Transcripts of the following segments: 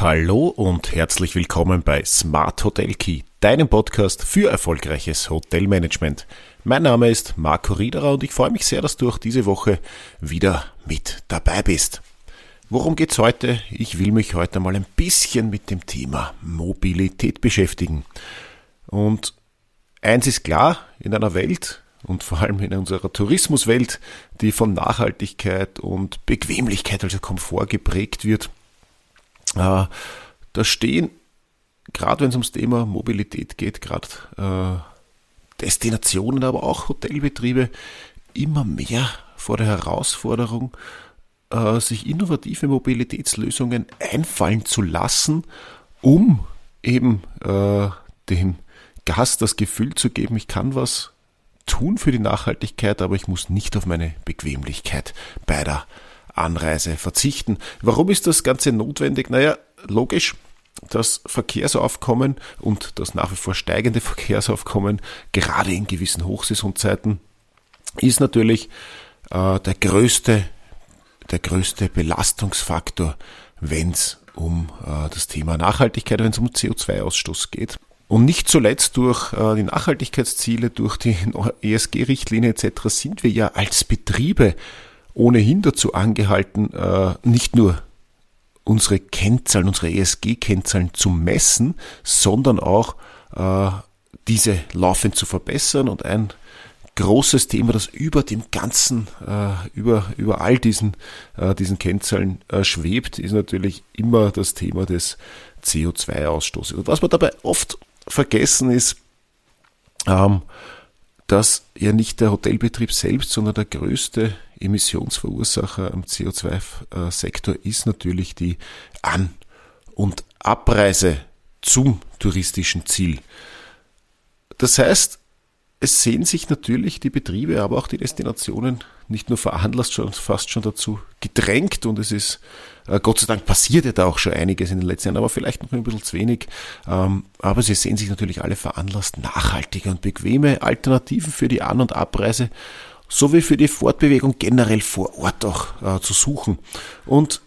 Hallo und herzlich willkommen bei Smart Hotel Key, deinem Podcast für erfolgreiches Hotelmanagement. Mein Name ist Marco Riederer und ich freue mich sehr, dass du auch diese Woche wieder mit dabei bist. Worum geht's heute? Ich will mich heute mal ein bisschen mit dem Thema Mobilität beschäftigen. Und eins ist klar, in einer Welt und vor allem in unserer Tourismuswelt, die von Nachhaltigkeit und Bequemlichkeit, also Komfort geprägt wird, da stehen, gerade wenn es ums Thema Mobilität geht, gerade äh, Destinationen, aber auch Hotelbetriebe, immer mehr vor der Herausforderung, äh, sich innovative Mobilitätslösungen einfallen zu lassen, um eben äh, dem Gast das Gefühl zu geben, ich kann was tun für die Nachhaltigkeit, aber ich muss nicht auf meine Bequemlichkeit bei der Anreise verzichten. Warum ist das Ganze notwendig? Naja, logisch, das Verkehrsaufkommen und das nach wie vor steigende Verkehrsaufkommen, gerade in gewissen Hochsaisonzeiten, ist natürlich äh, der größte der größte Belastungsfaktor, wenn es um äh, das Thema Nachhaltigkeit, wenn es um CO2-Ausstoß geht. Und nicht zuletzt durch äh, die Nachhaltigkeitsziele, durch die ESG-Richtlinie etc. sind wir ja als Betriebe ohnehin dazu angehalten, äh, nicht nur unsere Kennzahlen, unsere ESG-Kennzahlen zu messen, sondern auch äh, diese laufend zu verbessern. Und ein großes Thema, das über dem ganzen, äh, über, über all diesen, diesen Kennzahlen schwebt, ist natürlich immer das Thema des CO2-Ausstoßes. Und was man dabei oft vergessen ist, ähm, dass ja nicht der Hotelbetrieb selbst, sondern der größte Emissionsverursacher am CO2-Sektor ist natürlich die An- und Abreise zum touristischen Ziel. Das heißt, es sehen sich natürlich die Betriebe, aber auch die Destinationen nicht nur veranlasst, schon fast schon dazu gedrängt und es ist, äh, Gott sei Dank passiert ja da auch schon einiges in den letzten Jahren, aber vielleicht noch ein bisschen zu wenig. Ähm, aber sie sehen sich natürlich alle veranlasst, nachhaltige und bequeme Alternativen für die An- und Abreise sowie für die Fortbewegung generell vor Ort auch äh, zu suchen. Und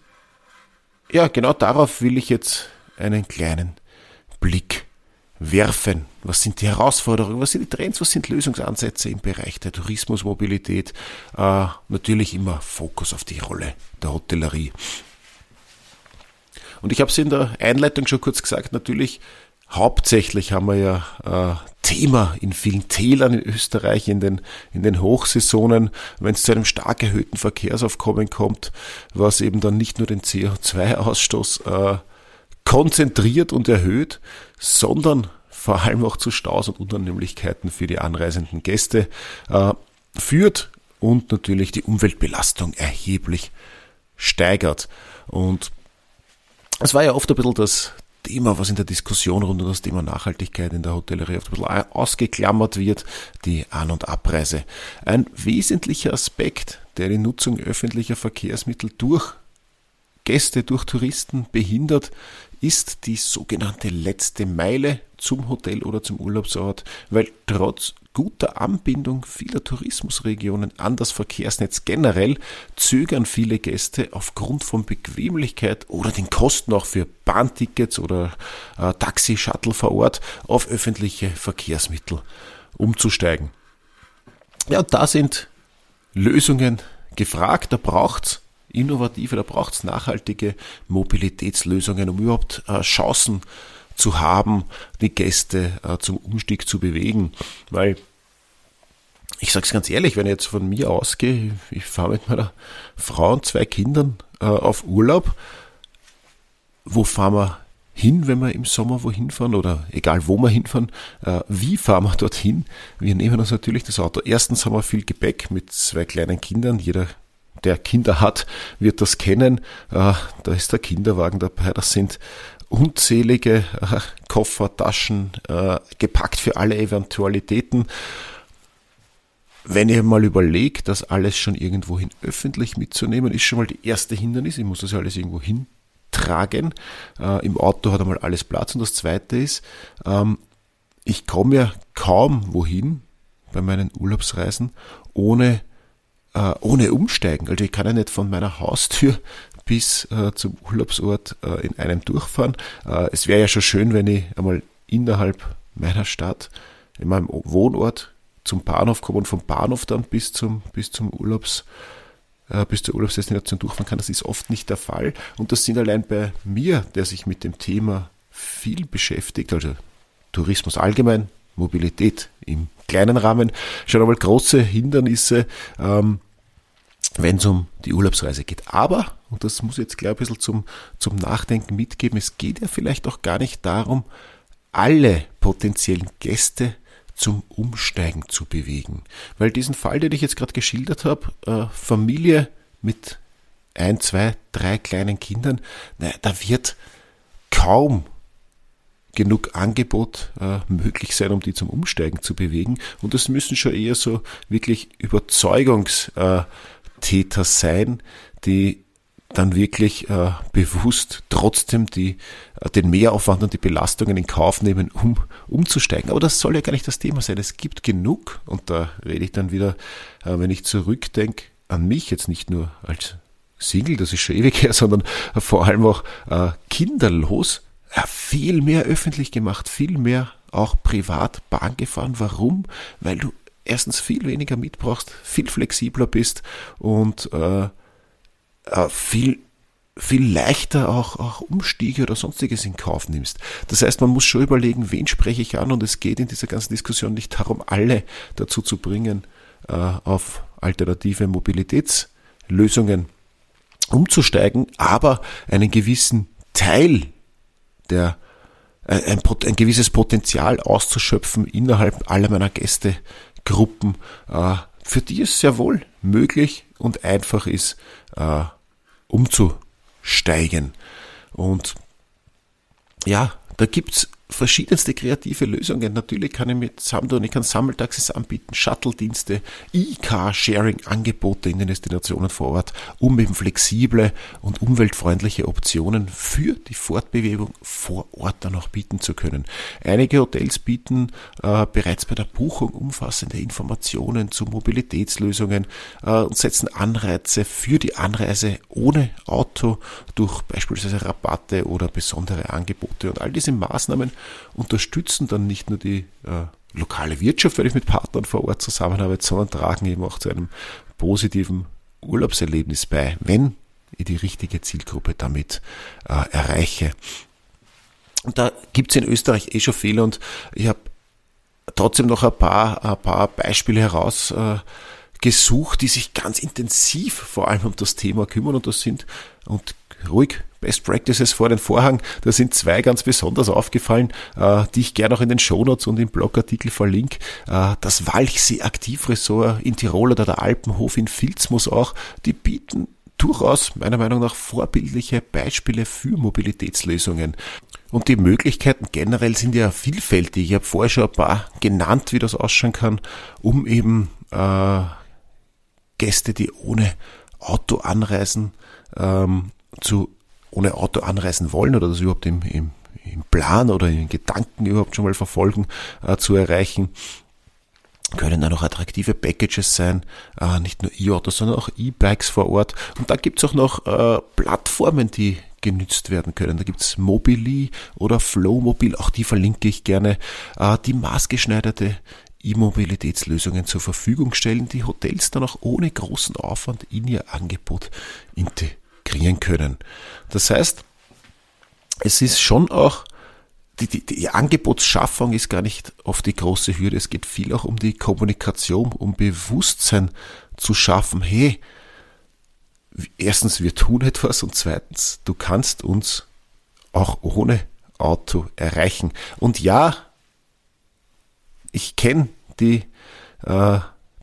ja, genau darauf will ich jetzt einen kleinen Blick werfen? Was sind die Herausforderungen? Was sind die Trends? Was sind Lösungsansätze im Bereich der Tourismusmobilität? Äh, natürlich immer Fokus auf die Rolle der Hotellerie. Und ich habe es in der Einleitung schon kurz gesagt, natürlich hauptsächlich haben wir ja äh, Thema in vielen Tälern in Österreich, in den, in den Hochsaisonen, wenn es zu einem stark erhöhten Verkehrsaufkommen kommt, was eben dann nicht nur den CO2-Ausstoß äh, konzentriert und erhöht, sondern vor allem auch zu Staus und Unannehmlichkeiten für die anreisenden Gäste äh, führt und natürlich die Umweltbelastung erheblich steigert. Und es war ja oft ein bisschen das Thema, was in der Diskussion rund um das Thema Nachhaltigkeit in der Hotellerie oft ein bisschen ausgeklammert wird, die An- und Abreise. Ein wesentlicher Aspekt, der die Nutzung öffentlicher Verkehrsmittel durch Gäste, durch Touristen behindert, ist die sogenannte letzte Meile zum Hotel oder zum Urlaubsort, weil trotz guter Anbindung vieler Tourismusregionen an das Verkehrsnetz generell zögern viele Gäste aufgrund von Bequemlichkeit oder den Kosten auch für Bahntickets oder äh, Taxi, Shuttle vor Ort auf öffentliche Verkehrsmittel umzusteigen. Ja, da sind Lösungen gefragt, da braucht's innovative, da braucht es nachhaltige Mobilitätslösungen, um überhaupt äh, Chancen zu haben, die Gäste äh, zum Umstieg zu bewegen. Weil ich sage es ganz ehrlich, wenn ich jetzt von mir ausgehe, ich fahre mit meiner Frau und zwei Kindern äh, auf Urlaub, wo fahren wir hin, wenn wir im Sommer wohin fahren oder egal wo wir hinfahren, äh, wie fahren wir dorthin? Wir nehmen uns natürlich das Auto. Erstens haben wir viel Gepäck mit zwei kleinen Kindern, jeder der Kinder hat, wird das kennen. Äh, da ist der Kinderwagen dabei. Das sind unzählige äh, Koffer, Taschen, äh, gepackt für alle Eventualitäten. Wenn ihr mal überlegt, das alles schon irgendwohin öffentlich mitzunehmen, ist schon mal die erste Hindernis. Ich muss das alles irgendwo hintragen. Im Auto hat einmal alles Platz. Und das zweite ist, ähm, ich komme ja kaum wohin bei meinen Urlaubsreisen, ohne äh, ohne umsteigen. Also ich kann ja nicht von meiner Haustür bis äh, zum Urlaubsort äh, in einem durchfahren. Äh, es wäre ja schon schön, wenn ich einmal innerhalb meiner Stadt, in meinem Wohnort zum Bahnhof komme und vom Bahnhof dann bis zum, bis zum Urlaubs, äh, bis zur Urlaubsdestination durchfahren kann. Das ist oft nicht der Fall. Und das sind allein bei mir, der sich mit dem Thema viel beschäftigt, also Tourismus allgemein, Mobilität im kleinen Rahmen, schon einmal große Hindernisse, ähm, wenn es um die Urlaubsreise geht. Aber, und das muss ich jetzt gleich ein bisschen zum, zum Nachdenken mitgeben, es geht ja vielleicht auch gar nicht darum, alle potenziellen Gäste zum Umsteigen zu bewegen. Weil diesen Fall, den ich jetzt gerade geschildert habe, äh, Familie mit ein, zwei, drei kleinen Kindern, naja, da wird kaum genug Angebot äh, möglich sein, um die zum Umsteigen zu bewegen. Und das müssen schon eher so wirklich Überzeugungstäter sein, die dann wirklich äh, bewusst trotzdem die, äh, den Mehraufwand und die Belastungen in Kauf nehmen, um umzusteigen. Aber das soll ja gar nicht das Thema sein. Es gibt genug, und da rede ich dann wieder, äh, wenn ich zurückdenke, an mich jetzt nicht nur als Single, das ist schon ewig her, sondern vor allem auch äh, kinderlos, ja, viel mehr öffentlich gemacht, viel mehr auch privat Bahn gefahren. Warum? Weil du erstens viel weniger mitbrauchst, viel flexibler bist und äh, äh, viel viel leichter auch, auch Umstiege oder sonstiges in Kauf nimmst. Das heißt, man muss schon überlegen, wen spreche ich an und es geht in dieser ganzen Diskussion nicht darum, alle dazu zu bringen, äh, auf alternative Mobilitätslösungen umzusteigen, aber einen gewissen Teil der äh, ein, ein, gewisses Potenzial auszuschöpfen innerhalb aller meiner Gästegruppen, äh, für die es sehr wohl möglich und einfach ist, äh, umzusteigen. Und ja, da gibt's verschiedenste kreative Lösungen. Natürlich kann ich mit Samdon, ich kann Sammeltaxis anbieten, Shuttle-Dienste, E-Car-Sharing-Angebote in den Destinationen vor Ort, um eben flexible und umweltfreundliche Optionen für die Fortbewegung vor Ort dann auch bieten zu können. Einige Hotels bieten äh, bereits bei der Buchung umfassende Informationen zu Mobilitätslösungen äh, und setzen Anreize für die Anreise ohne Auto durch beispielsweise Rabatte oder besondere Angebote. Und all diese Maßnahmen unterstützen dann nicht nur die äh, lokale Wirtschaft, weil ich mit Partnern vor Ort zusammenarbeite, sondern tragen eben auch zu einem positiven Urlaubserlebnis bei, wenn ich die richtige Zielgruppe damit äh, erreiche. Und da gibt's in Österreich eh schon viel und ich habe trotzdem noch ein paar, ein paar Beispiele herausgesucht, äh, die sich ganz intensiv vor allem um das Thema kümmern und das sind, und ruhig Best Practices vor den Vorhang. Da sind zwei ganz besonders aufgefallen, äh, die ich gerne auch in den Shownotes und im Blogartikel verlinke. Äh, das Walchsee Aktivressort in Tirol oder der Alpenhof in Filzmus auch, die bieten durchaus meiner Meinung nach vorbildliche Beispiele für Mobilitätslösungen. Und die Möglichkeiten generell sind ja vielfältig. Ich habe vorher schon ein paar genannt, wie das ausschauen kann, um eben äh, Gäste, die ohne Auto anreisen, ähm, zu ohne Auto anreisen wollen oder das überhaupt im, im, im Plan oder in Gedanken überhaupt schon mal verfolgen, äh, zu erreichen können dann auch attraktive Packages sein, äh, nicht nur E-Autos, sondern auch E-Bikes vor Ort. Und da gibt's auch noch äh, Plattformen, die genützt werden können. Da gibt's Mobili oder Flowmobil, auch die verlinke ich gerne, äh, die maßgeschneiderte E-Mobilitätslösungen zur Verfügung stellen, die Hotels dann auch ohne großen Aufwand in ihr Angebot integrieren integrieren können. Das heißt, es ist schon auch, die, die, die Angebotsschaffung ist gar nicht oft die große Hürde. Es geht viel auch um die Kommunikation, um Bewusstsein zu schaffen. Hey, erstens, wir tun etwas und zweitens, du kannst uns auch ohne Auto erreichen. Und ja, ich kenne die äh,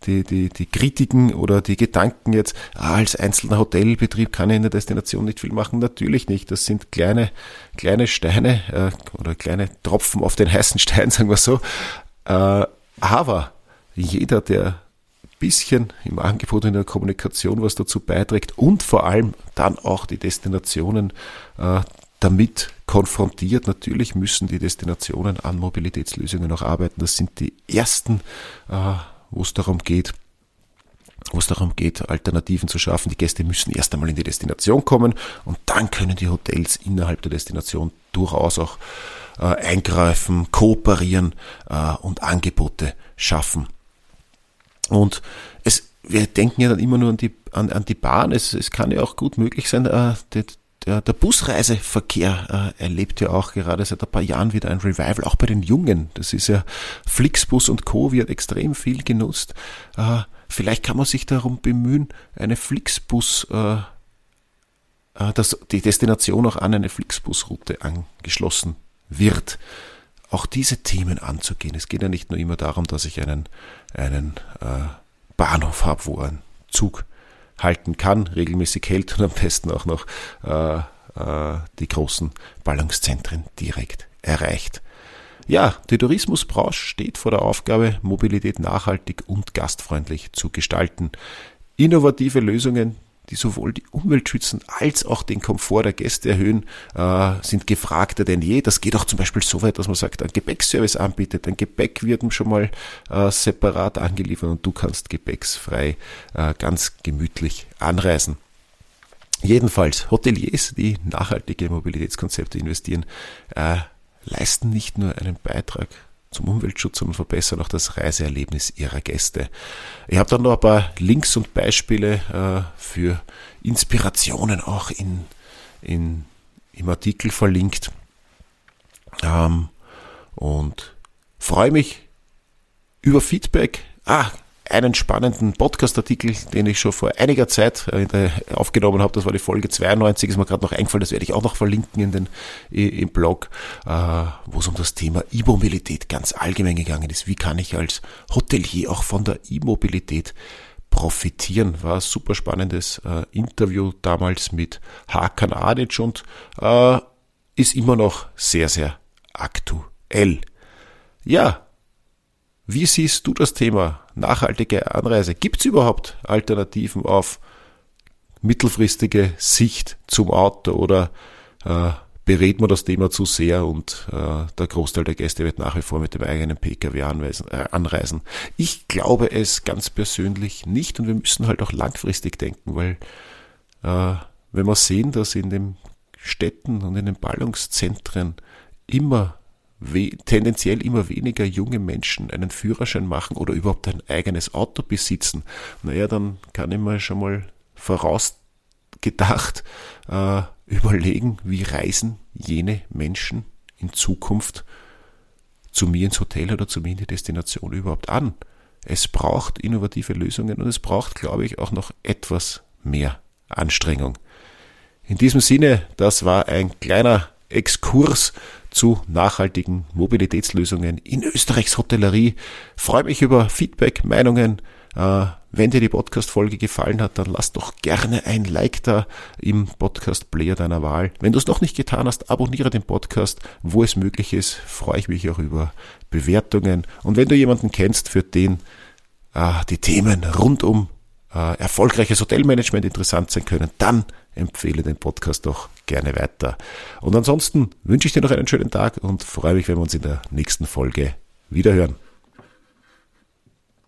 die, die, die Kritiken oder die Gedanken jetzt, ah, als einzelner Hotelbetrieb kann ich in der Destination nicht viel machen. Natürlich nicht. Das sind kleine, kleine Steine äh, oder kleine Tropfen auf den heißen Stein, sagen wir so. Äh, aber jeder, der bisschen im Angebot in der Kommunikation was dazu beiträgt und vor allem dann auch die Destinationen äh, damit konfrontiert. Natürlich müssen die Destinationen an Mobilitätslösungen auch arbeiten. Das sind die ersten äh, wo es darum geht, wo es darum geht, Alternativen zu schaffen. Die Gäste müssen erst einmal in die Destination kommen und dann können die Hotels innerhalb der Destination durchaus auch äh, eingreifen, kooperieren äh, und Angebote schaffen. Und es, wir denken ja dann immer nur an die, an, an die Bahn. Es, es kann ja auch gut möglich sein, äh, die, der, der Busreiseverkehr äh, erlebt ja auch gerade seit ein paar Jahren wieder ein Revival, auch bei den Jungen. Das ist ja Flixbus und Co. wird extrem viel genutzt. Äh, vielleicht kann man sich darum bemühen, eine Flixbus, äh, äh, dass die Destination auch an eine Flixbusroute angeschlossen wird. Auch diese Themen anzugehen. Es geht ja nicht nur immer darum, dass ich einen, einen äh, Bahnhof habe, wo ein Zug halten kann, regelmäßig hält und am besten auch noch äh, äh, die großen Ballungszentren direkt erreicht. Ja, die Tourismusbranche steht vor der Aufgabe, Mobilität nachhaltig und gastfreundlich zu gestalten. Innovative Lösungen die sowohl die Umwelt schützen als auch den Komfort der Gäste erhöhen, äh, sind gefragter denn je. Das geht auch zum Beispiel so weit, dass man sagt, ein Gepäckservice anbietet. Ein Gepäck wird schon mal äh, separat angeliefert und du kannst gepäcksfrei äh, ganz gemütlich anreisen. Jedenfalls, Hoteliers, die nachhaltige Mobilitätskonzepte investieren, äh, leisten nicht nur einen Beitrag zum Umweltschutz und verbessern auch das Reiseerlebnis ihrer Gäste. Ich habe dann noch ein paar Links und Beispiele äh, für Inspirationen auch in, in, im Artikel verlinkt ähm, und freue mich über Feedback. Ah, einen spannenden Podcast-Artikel, den ich schon vor einiger Zeit äh, aufgenommen habe. Das war die Folge 92, ist mir gerade noch eingefallen, das werde ich auch noch verlinken in den, im Blog, äh, wo es um das Thema E-Mobilität ganz allgemein gegangen ist. Wie kann ich als Hotelier auch von der E-Mobilität profitieren? War ein super spannendes äh, Interview damals mit Hakan Adic und ist immer noch sehr, sehr aktuell. Ja, wie siehst du das Thema nachhaltige Anreise? Gibt es überhaupt Alternativen auf mittelfristige Sicht zum Auto oder äh, berät man das Thema zu sehr und äh, der Großteil der Gäste wird nach wie vor mit dem eigenen Pkw anweisen, äh, anreisen? Ich glaube es ganz persönlich nicht und wir müssen halt auch langfristig denken, weil äh, wenn wir sehen, dass in den Städten und in den Ballungszentren immer tendenziell immer weniger junge Menschen einen Führerschein machen oder überhaupt ein eigenes Auto besitzen, naja, dann kann ich mir schon mal vorausgedacht äh, überlegen, wie reisen jene Menschen in Zukunft zu mir ins Hotel oder zu mir in die Destination überhaupt an. Es braucht innovative Lösungen und es braucht, glaube ich, auch noch etwas mehr Anstrengung. In diesem Sinne, das war ein kleiner Exkurs zu nachhaltigen Mobilitätslösungen in Österreichs Hotellerie. Freue mich über Feedback, Meinungen. Äh, wenn dir die Podcast-Folge gefallen hat, dann lass doch gerne ein Like da im Podcast-Player deiner Wahl. Wenn du es noch nicht getan hast, abonniere den Podcast, wo es möglich ist. Freue ich mich auch über Bewertungen. Und wenn du jemanden kennst, für den äh, die Themen rund um äh, erfolgreiches Hotelmanagement interessant sein können, dann empfehle den Podcast doch gerne weiter. Und ansonsten wünsche ich dir noch einen schönen Tag und freue mich, wenn wir uns in der nächsten Folge wiederhören.